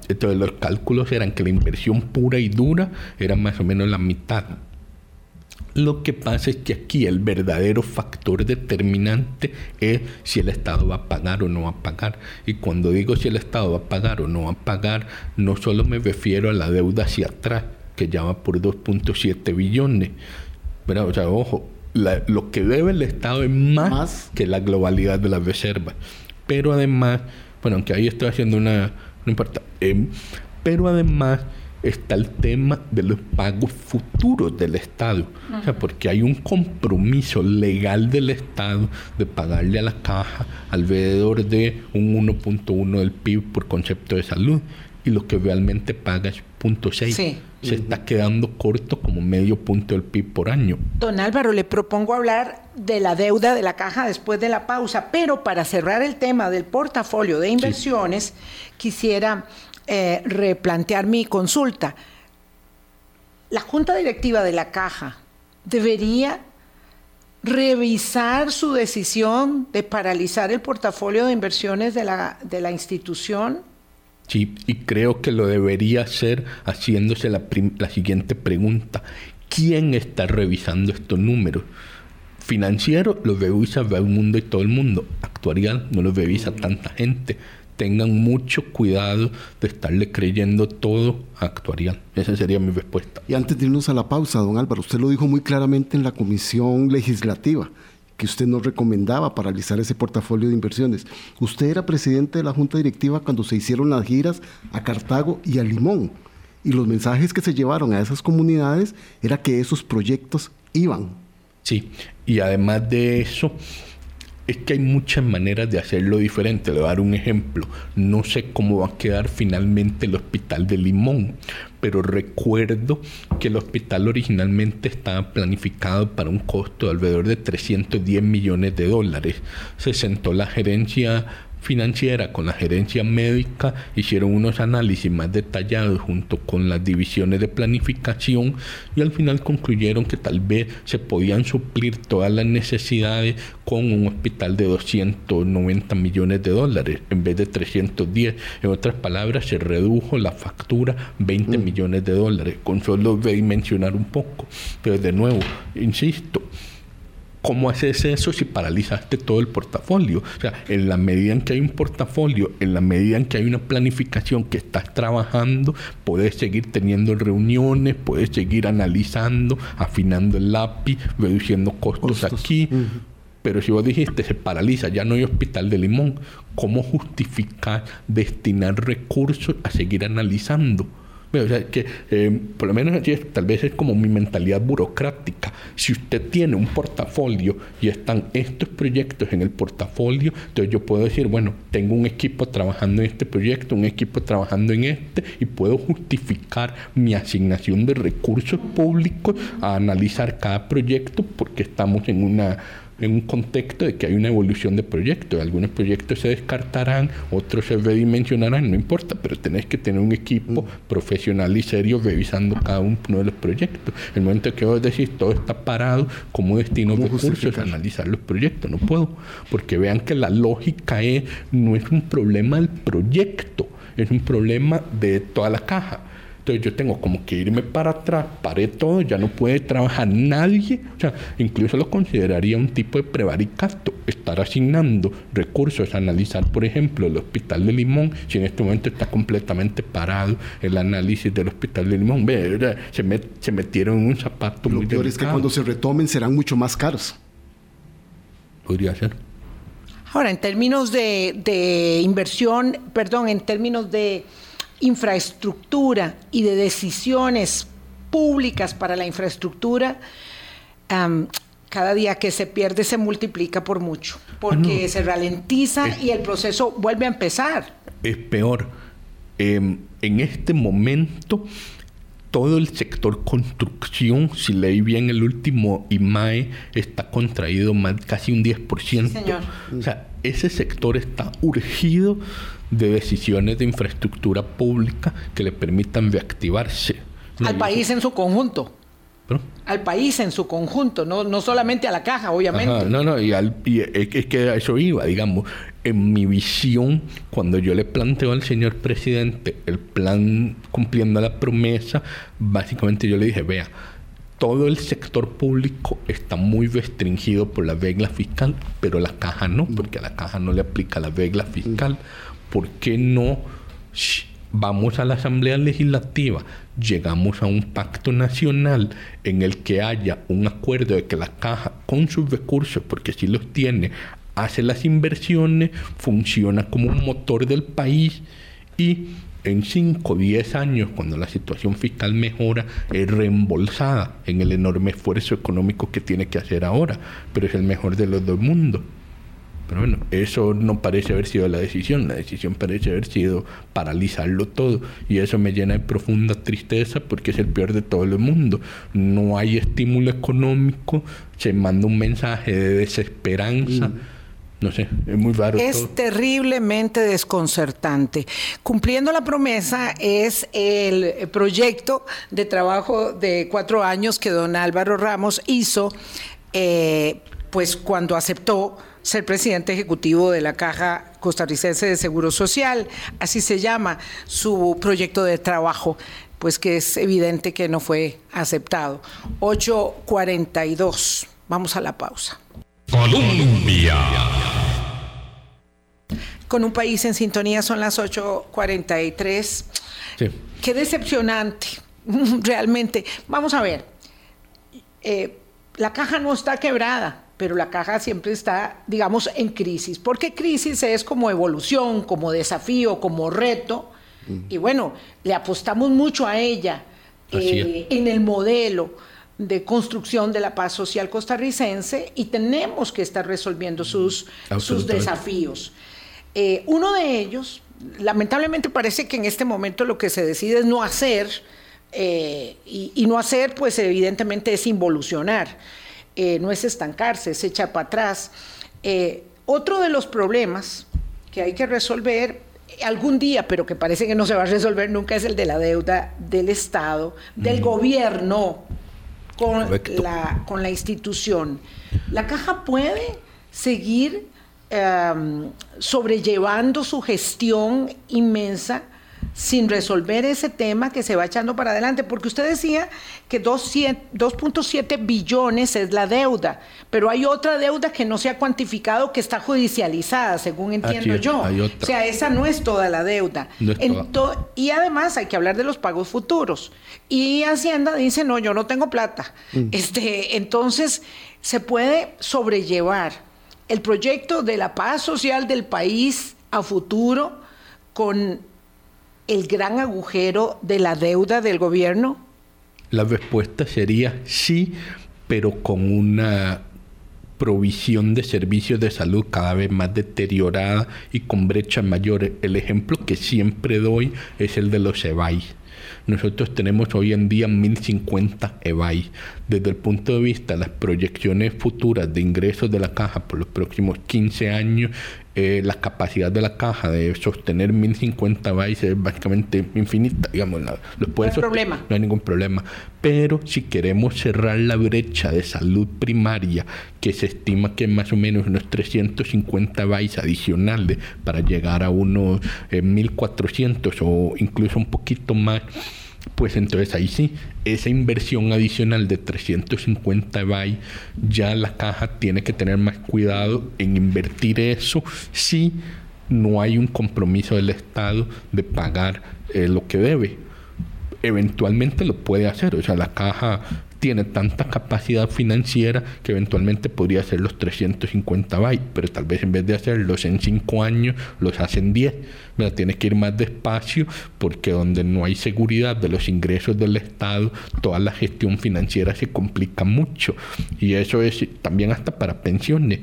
Entonces los cálculos eran que la inversión pura y dura era más o menos la mitad. Lo que pasa es que aquí el verdadero factor determinante es si el Estado va a pagar o no va a pagar. Y cuando digo si el Estado va a pagar o no va a pagar, no solo me refiero a la deuda hacia atrás, que ya va por 2.7 billones. Pero, o sea, ojo, lo que debe el Estado es más, más, que la globalidad de las reservas. Pero además, bueno, aunque ahí estoy haciendo una, no importa, em, pero además está el tema de los pagos futuros del Estado. O sea, porque hay un compromiso legal del Estado de pagarle a la caja alrededor de un 1.1 del PIB por concepto de salud. Y lo que realmente paga es 0.6. Sí se está quedando corto como medio punto del PIB por año. Don Álvaro, le propongo hablar de la deuda de la caja después de la pausa, pero para cerrar el tema del portafolio de inversiones, quisiera eh, replantear mi consulta. La junta directiva de la caja debería revisar su decisión de paralizar el portafolio de inversiones de la, de la institución Sí, y creo que lo debería hacer haciéndose la, la siguiente pregunta. ¿Quién está revisando estos números? Financiero lo revisa el mundo y todo el mundo. Actuarial no lo revisa tanta gente. tengan mucho cuidado de estarle creyendo todo a Actuarial. Esa sería mi respuesta. Y antes de irnos a la pausa, don Álvaro, usted lo dijo muy claramente en la comisión legislativa que usted nos recomendaba paralizar ese portafolio de inversiones. Usted era presidente de la Junta Directiva cuando se hicieron las giras a Cartago y a Limón. Y los mensajes que se llevaron a esas comunidades era que esos proyectos iban. Sí, y además de eso, es que hay muchas maneras de hacerlo diferente. Le voy a dar un ejemplo. No sé cómo va a quedar finalmente el hospital de Limón, pero recuerdo que el hospital originalmente estaba planificado para un costo de alrededor de 310 millones de dólares. Se sentó la gerencia financiera con la gerencia médica hicieron unos análisis más detallados junto con las divisiones de planificación y al final concluyeron que tal vez se podían suplir todas las necesidades con un hospital de 290 millones de dólares en vez de 310. En otras palabras, se redujo la factura 20 mm. millones de dólares. Con solo mencionar un poco. Pero de nuevo, insisto, ¿Cómo haces eso si paralizaste todo el portafolio? O sea, en la medida en que hay un portafolio, en la medida en que hay una planificación que estás trabajando, puedes seguir teniendo reuniones, puedes seguir analizando, afinando el lápiz, reduciendo costos, aquí. Pero si vos dijiste se paraliza, ya no hay hospital de Limón, ¿cómo justificar destinar recursos a seguir analizando? O sea, que eh, por lo menos tal vez es como mi mentalidad burocrática. Si usted tiene un portafolio y están estos proyectos en el portafolio, entonces yo puedo decir, bueno, tengo un equipo trabajando en este proyecto, un equipo trabajando en este, y puedo justificar mi asignación de recursos públicos a analizar cada proyecto porque estamos en una en un contexto de que hay una evolución de proyectos. Algunos proyectos se descartarán, otros se redimensionarán, no importa, pero tenés que tener un equipo mm. profesional y serio revisando cada uno de los proyectos. El momento que vos decís todo está parado, como destino de recursos, analizar los proyectos, no puedo, porque vean que la lógica es, no es un problema del proyecto, es un problema de toda la caja. Entonces yo tengo como que irme para atrás, paré todo, ya no puede trabajar nadie. O sea, incluso lo consideraría un tipo de prevaricato, estar asignando recursos, analizar, por ejemplo, el hospital de Limón, si en este momento está completamente parado el análisis del hospital de Limón. Ve, se, se metieron en un zapato lo peor es que cuando se retomen serán mucho más caros. Podría ser. Ahora, en términos de, de inversión, perdón, en términos de infraestructura y de decisiones públicas para la infraestructura, cada día que se pierde se multiplica por mucho, porque ah, se ralentiza y el proceso vuelve a empezar. Es peor. Em, en este momento, todo el sector construcción, si leí bien el último IMAE, está contraído más casi un 10%. señor. O sea, ese sector está urgido de decisiones de infraestructura pública que le permitan reactivarse. Al país en su conjunto. Al país en su conjunto, no, no solamente a la caja, obviamente. no, no, y, es que a eso iba, digamos. En mi visión, cuando yo le planteo al señor presidente el plan cumpliendo la promesa, básicamente yo le dije, vea, todo el sector público está muy restringido por la regla fiscal, pero la caja no, porque a la caja no le aplica la regla fiscal. ¿Por qué no vamos a la Asamblea Legislativa, llegamos a un pacto nacional en el que haya un acuerdo de que la caja con sus recursos, porque si los tiene, hace las inversiones, funciona como un motor del país y en 5 o 10 años, cuando la situación fiscal mejora, es reembolsada en el enorme esfuerzo económico que tiene que hacer ahora, pero es el mejor de los dos mundos. Pero bueno, eso no parece haber sido la decisión. La decisión parece haber sido paralizarlo todo. Y eso me llena de profunda tristeza porque es el peor de todo el mundo. No hay estímulo económico, se manda un mensaje de desesperanza. Mm. No sé, es muy raro. Es terriblemente desconcertante. Cumpliendo la promesa es el proyecto de trabajo de cuatro años que don Álvaro Ramos hizo, eh, pues cuando aceptó ser presidente ejecutivo de la Caja Costarricense de Seguro Social, así se llama su proyecto de trabajo, pues que es evidente que no fue aceptado. 8.42, vamos a la pausa. Colombia. con un país en sintonía, son las 8.43. Sí. Qué decepcionante, realmente. Vamos a ver, eh, la caja no está quebrada, pero la caja siempre está, digamos, en crisis, porque crisis es como evolución, como desafío, como reto, y bueno, le apostamos mucho a ella eh, en el modelo de construcción de la paz social costarricense y tenemos que estar resolviendo sus, sus desafíos. Eh, uno de ellos, lamentablemente parece que en este momento lo que se decide es no hacer, eh, y, no hacer, pues evidentemente es involucionar, eh, no es estancarse, es echar para atrás. otro de los problemas que hay que resolver algún día, pero que parece que no se va a resolver nunca, es el de la deuda del Estado, del gobierno con la, con la institución. La caja puede seguir em, sobrellevando su gestión inmensa sin resolver ese tema que se va echando para adelante, porque usted decía que 2.7 billones es la deuda, pero hay otra deuda que no se ha cuantificado que está judicializada, según entiendo yo. O sea, esa no es toda la deuda. y además hay que hablar de los pagos futuros. Y Hacienda dice, no, yo no tengo plata. Mm. Este, entonces, se puede sobrellevar el proyecto de la paz social del país a futuro con el gran agujero de la deuda del gobierno? La respuesta sería sí, pero con una provisión de servicios de salud cada vez más deteriorada y con brechas mayores. El ejemplo que siempre doy es el de los EBAI. Nosotros tenemos hoy en día 1050 EBAI. Desde el punto de vista de las proyecciones futuras de ingresos de la caja por los próximos 15 años, eh, la capacidad de la caja de sostener 1050 bytes es básicamente infinita, digamos. no, hay problema. no hay ningún problema. Pero si queremos cerrar la brecha de salud primaria, que se estima que es más o menos unos 350 bytes adicionales para llegar a unos 1400 eh, o incluso un poquito más, pues entonces ahí sí, esa inversión adicional de 350 bytes, ya la caja tiene que tener más cuidado en invertir eso si no hay un compromiso del Estado de pagar eh, lo que debe. Eventualmente lo puede hacer, o sea, la caja tiene tanta capacidad financiera que eventualmente podría hacer los 350 bytes, pero tal vez en vez de hacerlos en 5 años, los hacen 10. Tiene que ir más despacio porque donde no hay seguridad de los ingresos del Estado, toda la gestión financiera se complica mucho. Y eso es también hasta para pensiones.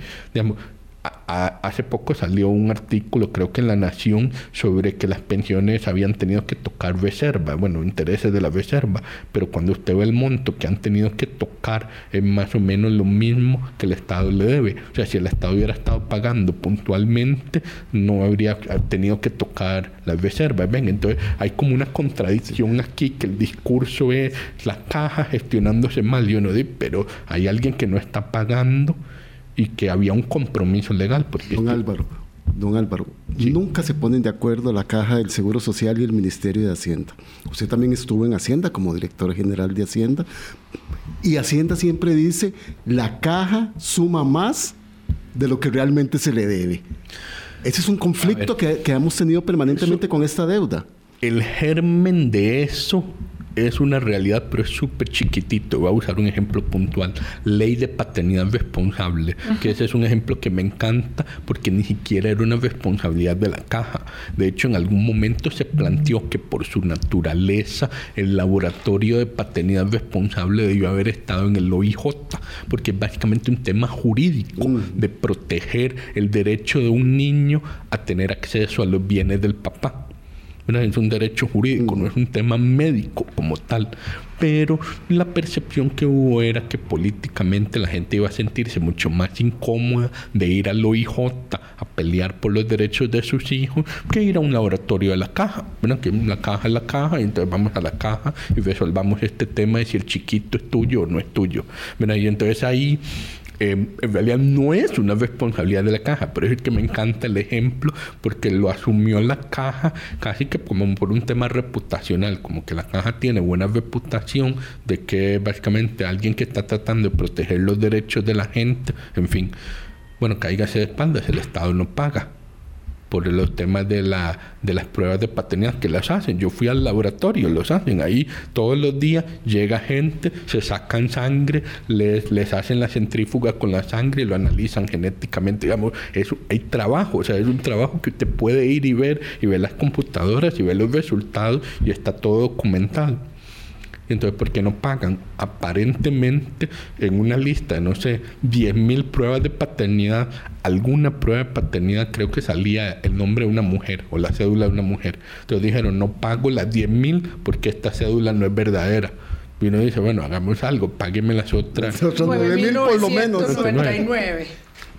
Hace poco salió un artículo, creo que en La Nación, sobre que las pensiones habían tenido que tocar reserva, bueno, intereses de la reserva, pero cuando usted ve el monto que han tenido que tocar es más o menos lo mismo que el Estado le debe. O sea, si el Estado hubiera estado pagando puntualmente, no habría tenido que tocar las reservas. Ven, entonces hay como una contradicción aquí, que el discurso es la caja gestionándose mal, y uno dice, pero hay alguien que no está pagando y que había un compromiso legal. Porque don Álvaro, don Álvaro, nunca se ponen de acuerdo la Caja del Seguro Social y el Ministerio de Hacienda. Usted también estuvo en Hacienda como director general de Hacienda y Hacienda siempre dice la caja suma más de lo que realmente se le debe. Ese es un conflicto que, que, hemos tenido permanentemente con esta deuda. El germen de eso es una realidad, pero es súper chiquitito. Voy a usar un ejemplo puntual. Ley de paternidad responsable, que ese es un ejemplo que me encanta porque ni siquiera era una responsabilidad de la caja. De hecho, en algún momento se planteó que por su naturaleza el laboratorio de paternidad responsable debió haber estado en el OIJ, porque es básicamente un tema jurídico de proteger el derecho de un niño a tener acceso a los bienes del papá es un derecho jurídico, no es un tema médico como tal. Pero la percepción que hubo era que políticamente la gente iba a sentirse mucho más incómoda de ir al OIJ a pelear por los derechos de sus hijos que ir a un laboratorio de la caja. Bueno, que la caja es la caja, y entonces vamos a la caja y resolvamos este tema de si el chiquito es tuyo o no es tuyo. Bueno, y entonces ahí Em, en realidad no es una responsabilidad de la caja, pero es que me encanta el ejemplo porque lo asumió la caja casi que como por un tema reputacional, como que la caja tiene buena reputación de que básicamente alguien que está tratando de proteger los derechos de la gente, en fin, bueno, cáigase de espaldas, el Estado no paga por los temas de, la, de las pruebas de paternidad que las hacen. Yo fui al laboratorio, los hacen ahí todos los días, llega gente, se sacan sangre, les, les hacen la centrífuga con la sangre y lo analizan genéticamente. Digamos, eso, hay trabajo, o sea, es un trabajo que usted puede ir y ver y ver las computadoras y ver los resultados y está todo documentado. Entonces, ¿por qué no pagan? Aparentemente, en una lista de, no sé, 10.000 pruebas de paternidad, alguna prueba de paternidad creo que salía el nombre de una mujer o la cédula de una mujer. Entonces dijeron, no pago las 10.000 porque esta cédula no es verdadera. Y uno dice, bueno, hagamos algo, págueme las otras. 9.000 por lo menos.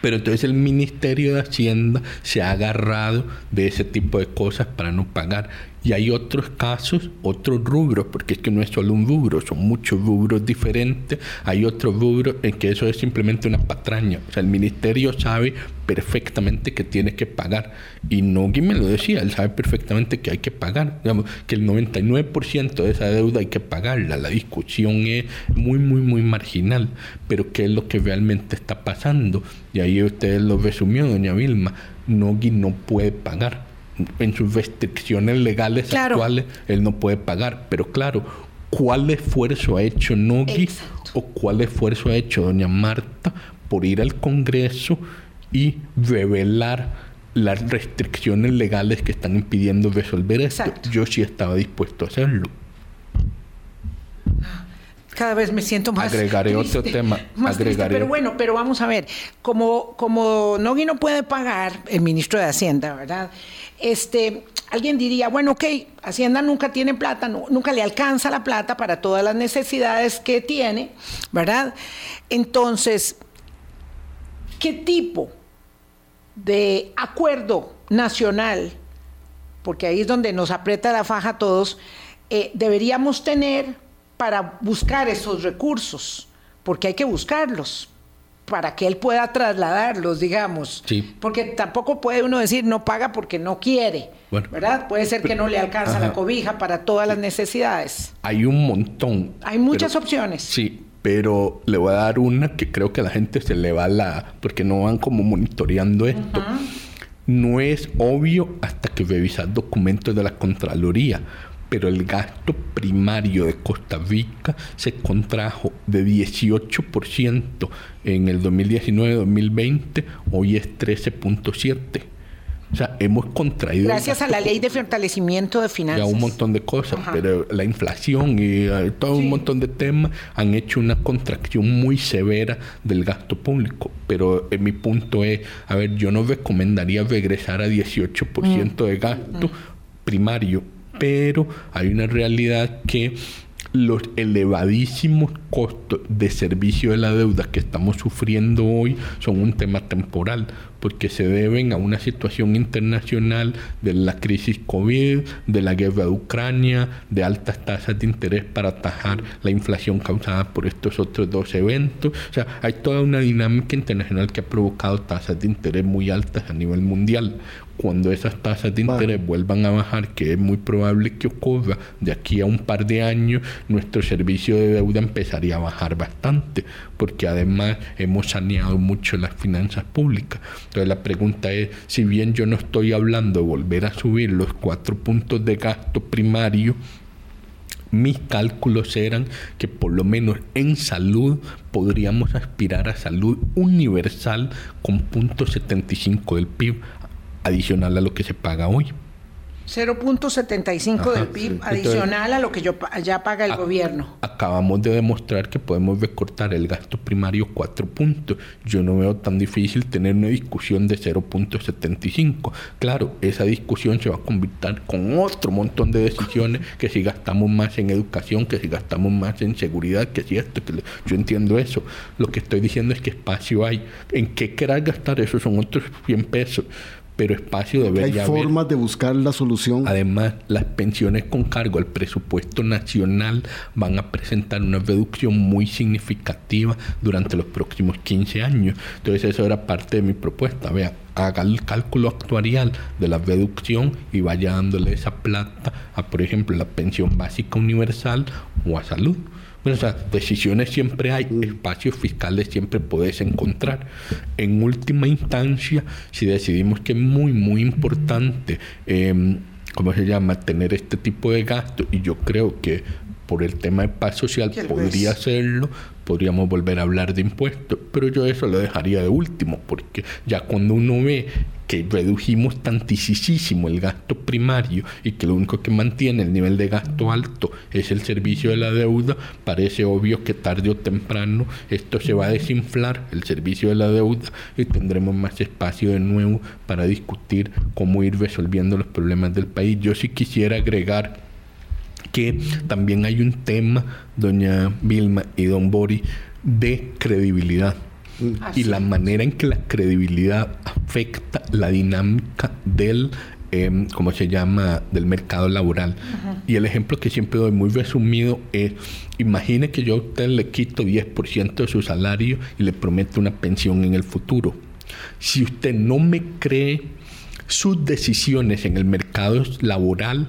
Pero entonces el Ministerio de Hacienda se ha agarrado de ese tipo de cosas para no pagar. Y hay otros casos, otros rubros, porque es que no es solo un rubro, son muchos rubros diferentes. Hay otros rubros en que eso es simplemente una patraña. O sea, el ministerio sabe perfectamente que tiene que pagar. Y Nogui me lo decía, él sabe perfectamente que hay que pagar. Digamos, que el 99% de esa deuda hay que pagarla. La discusión es muy, muy, muy marginal. Pero ¿qué es lo que realmente está pasando? Y ahí usted lo resumió, doña Vilma. Nogui no puede pagar en sus restricciones legales actuales, él no puede pagar. Pero claro, ¿cuál esfuerzo ha hecho Nogui o cuál esfuerzo ha hecho doña Marta por ir al Congreso y revelar las restricciones legales que están impidiendo resolver esto? Yo sí estaba dispuesto a hacerlo cada vez me siento más. Agregaré otro tema. agregaré. pero bueno, pero vamos a ver, como, como Nogui no puede pagar, el ministro de Hacienda, ¿verdad? Este, alguien diría, bueno, ok, Hacienda nunca tiene plata, nunca le alcanza la plata para todas las necesidades que tiene, ¿verdad? Entonces, ¿qué tipo de acuerdo nacional, porque ahí es donde nos aprieta la faja a todos, eh, deberíamos tener para buscar esos recursos, porque hay que buscarlos para que él pueda trasladarlos, digamos. Sí. Porque tampoco puede uno decir no paga porque no quiere, ¿verdad? Puede ser que no le alcanza la cobija para todas las necesidades. Hay un montón. Hay muchas opciones. Sí, pero le voy a dar una que creo que a la gente se le va la... porque no van como monitoreando esto. No es obvio hasta que revisas documentos de la Contraloría pero el gasto primario de Costa Rica se contrajo de 18% en el 2019-2020, hoy es 13.7%. O sea, hemos contraído. Gracias a la ley de fortalecimiento de finanzas. Y a un montón de cosas, pero la inflación y eh, todo un montón de temas han hecho una contracción muy severa del gasto público. Pero en mi punto es, a ver, yo no recomendaría regresar a 18% de gasto primario pero hay una realidad que los elevadísimos costos de servicio de la deuda que estamos sufriendo hoy son un tema temporal, porque se deben a una situación internacional de la crisis COVID, de la guerra de Ucrania, de altas tasas de interés para atajar la inflación causada por estos otros dos eventos. O sea, hay toda una dinámica internacional que ha provocado tasas de interés muy altas a nivel mundial cuando esas tasas de interés vuelvan a bajar, que es muy probable que ocurra de aquí a un par de años, nuestro servicio de deuda empezaría a bajar bastante, porque además hemos saneado mucho las finanzas públicas. Entonces la pregunta es, si bien yo no estoy hablando de volver a subir los cuatro puntos de gasto primario, mis cálculos eran que por lo menos en salud podríamos aspirar a salud universal con punto 75 del PIB adicional a lo que se paga hoy. 0.75 del PIB adicional a lo que yo, ya paga el gobierno. Acabamos de demostrar que podemos recortar el gasto primario 4 puntos. Yo no veo tan difícil tener una discusión de 0.75. Claro, esa discusión se va a convertir con otro montón de decisiones que si gastamos más en educación, que si gastamos más en seguridad, que si esto, que yo entiendo eso. Lo que estoy diciendo es que espacio hay. ¿En qué querer gastar? Eso son otros 100 pesos pero espacio debería Hay formas de buscar la solución. Además, las pensiones con cargo al presupuesto nacional van a presentar una reducción muy significativa durante los próximos 15 años. Entonces, eso era parte de mi propuesta. Vea, haga el cálculo actuarial de la reducción y vaya dándole esa plata a, por ejemplo, la pensión básica universal o a salud o sea, decisiones siempre hay, mm. espacios fiscales siempre puedes encontrar. En última instancia, si decidimos que es muy, muy importante, eh, ¿cómo se llama?, tener este tipo de gasto, y yo creo que por el tema de paz social podría hacerlo, podríamos volver a hablar de impuestos, pero yo eso lo dejaría de último, porque ya cuando uno ve que redujimos tantísimo el gasto primario y que lo único que mantiene el nivel de gasto alto es el servicio de la deuda, parece obvio que tarde o temprano esto se va a desinflar, el servicio de la deuda, y tendremos más espacio de nuevo para discutir cómo ir resolviendo los problemas del país. Yo sí quisiera agregar que también hay un tema, doña Vilma y don Bori, de credibilidad. Y la manera en que la credibilidad afecta la dinámica del eh, ¿cómo se llama?, del mercado laboral. Y el ejemplo que siempre doy muy resumido es, imagine que yo a usted le quito 10% de su salario y le prometo una pensión en el futuro. Si usted no me cree, sus decisiones en el mercado laboral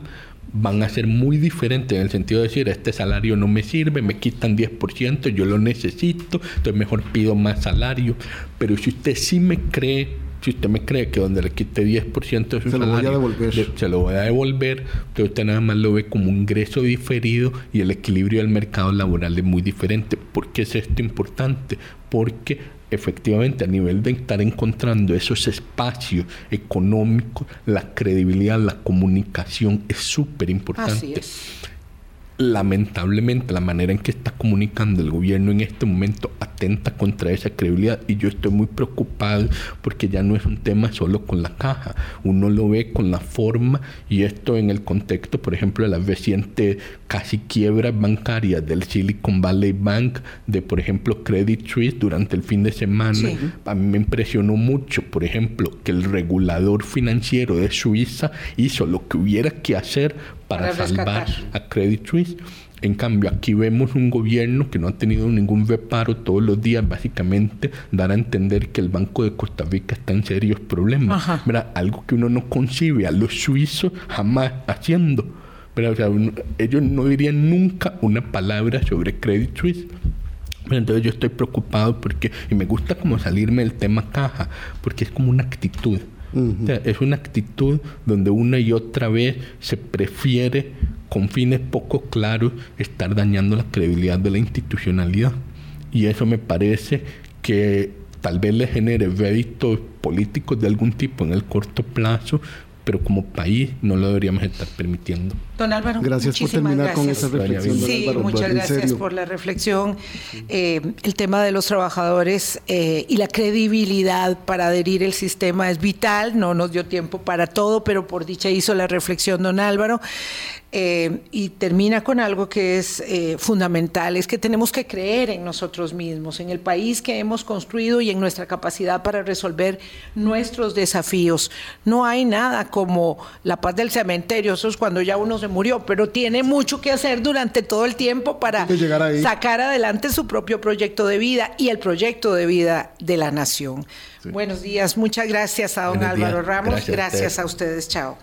van a ser muy diferentes en el sentido de decir, este salario no me sirve, me quitan 10%, yo lo necesito, entonces mejor pido más salario. Pero si usted sí me cree, si usted me cree que donde le quite 10% de su se salario, lo voy a devolver. se lo voy a devolver, pero usted nada más lo ve como un ingreso diferido y el equilibrio del mercado laboral es muy diferente. ¿Por qué es esto importante? Porque efectivamente a nivel de estar encontrando esos espacios económicos, la credibilidad, la comunicación es súper importante lamentablemente la manera en que está comunicando el gobierno en este momento atenta contra esa credibilidad y yo estoy muy preocupado porque ya no es un tema solo con la caja, uno lo ve con la forma y esto en el contexto, por ejemplo, de la reciente casi quiebra bancaria del Silicon Valley Bank, de por ejemplo Credit Suisse durante el fin de semana, a mí me impresionó mucho, por ejemplo, que el regulador financiero de Suiza hizo lo que hubiera que hacer para, salvar a Credit Suisse. En cambio, aquí vemos un gobierno que no ha tenido ningún reparo todos los días, básicamente dar a entender que el Banco de Costa Rica está en serios problemas. Algo que uno no concibe a los suizos jamás haciendo. ellos no dirían nunca una palabra sobre Credit Suisse. Pero entonces yo estoy preocupado porque, y me gusta como salirme del tema caja, porque es como una actitud es una actitud donde una y otra vez se prefiere, con fines poco claros, estar dañando la credibilidad de la institucionalidad. Y eso me parece que tal vez le genere réditos políticos de algún tipo en el corto plazo, pero como país no lo deberíamos estar permitiendo. Don Álvaro, gracias por terminar con esa reflexión. Sí, muchas gracias por la reflexión. Eh, el tema de los trabajadores eh, y la credibilidad para adherir el sistema es vital. No nos dio tiempo para todo, pero por dicha hizo la reflexión don Álvaro. Eh, y termina con algo que es fundamental, es que tenemos que creer en nosotros mismos, en el país que hemos construido y en nuestra capacidad para resolver nuestros desafíos. No hay nada como la paz del cementerio, eso es cuando ya uno se murió, pero tiene mucho que hacer durante todo el tiempo para sacar adelante su propio proyecto de vida y el proyecto de vida de la nación. Buenos días, muchas gracias a don Álvaro Ramos, gracias, a ustedes, chao.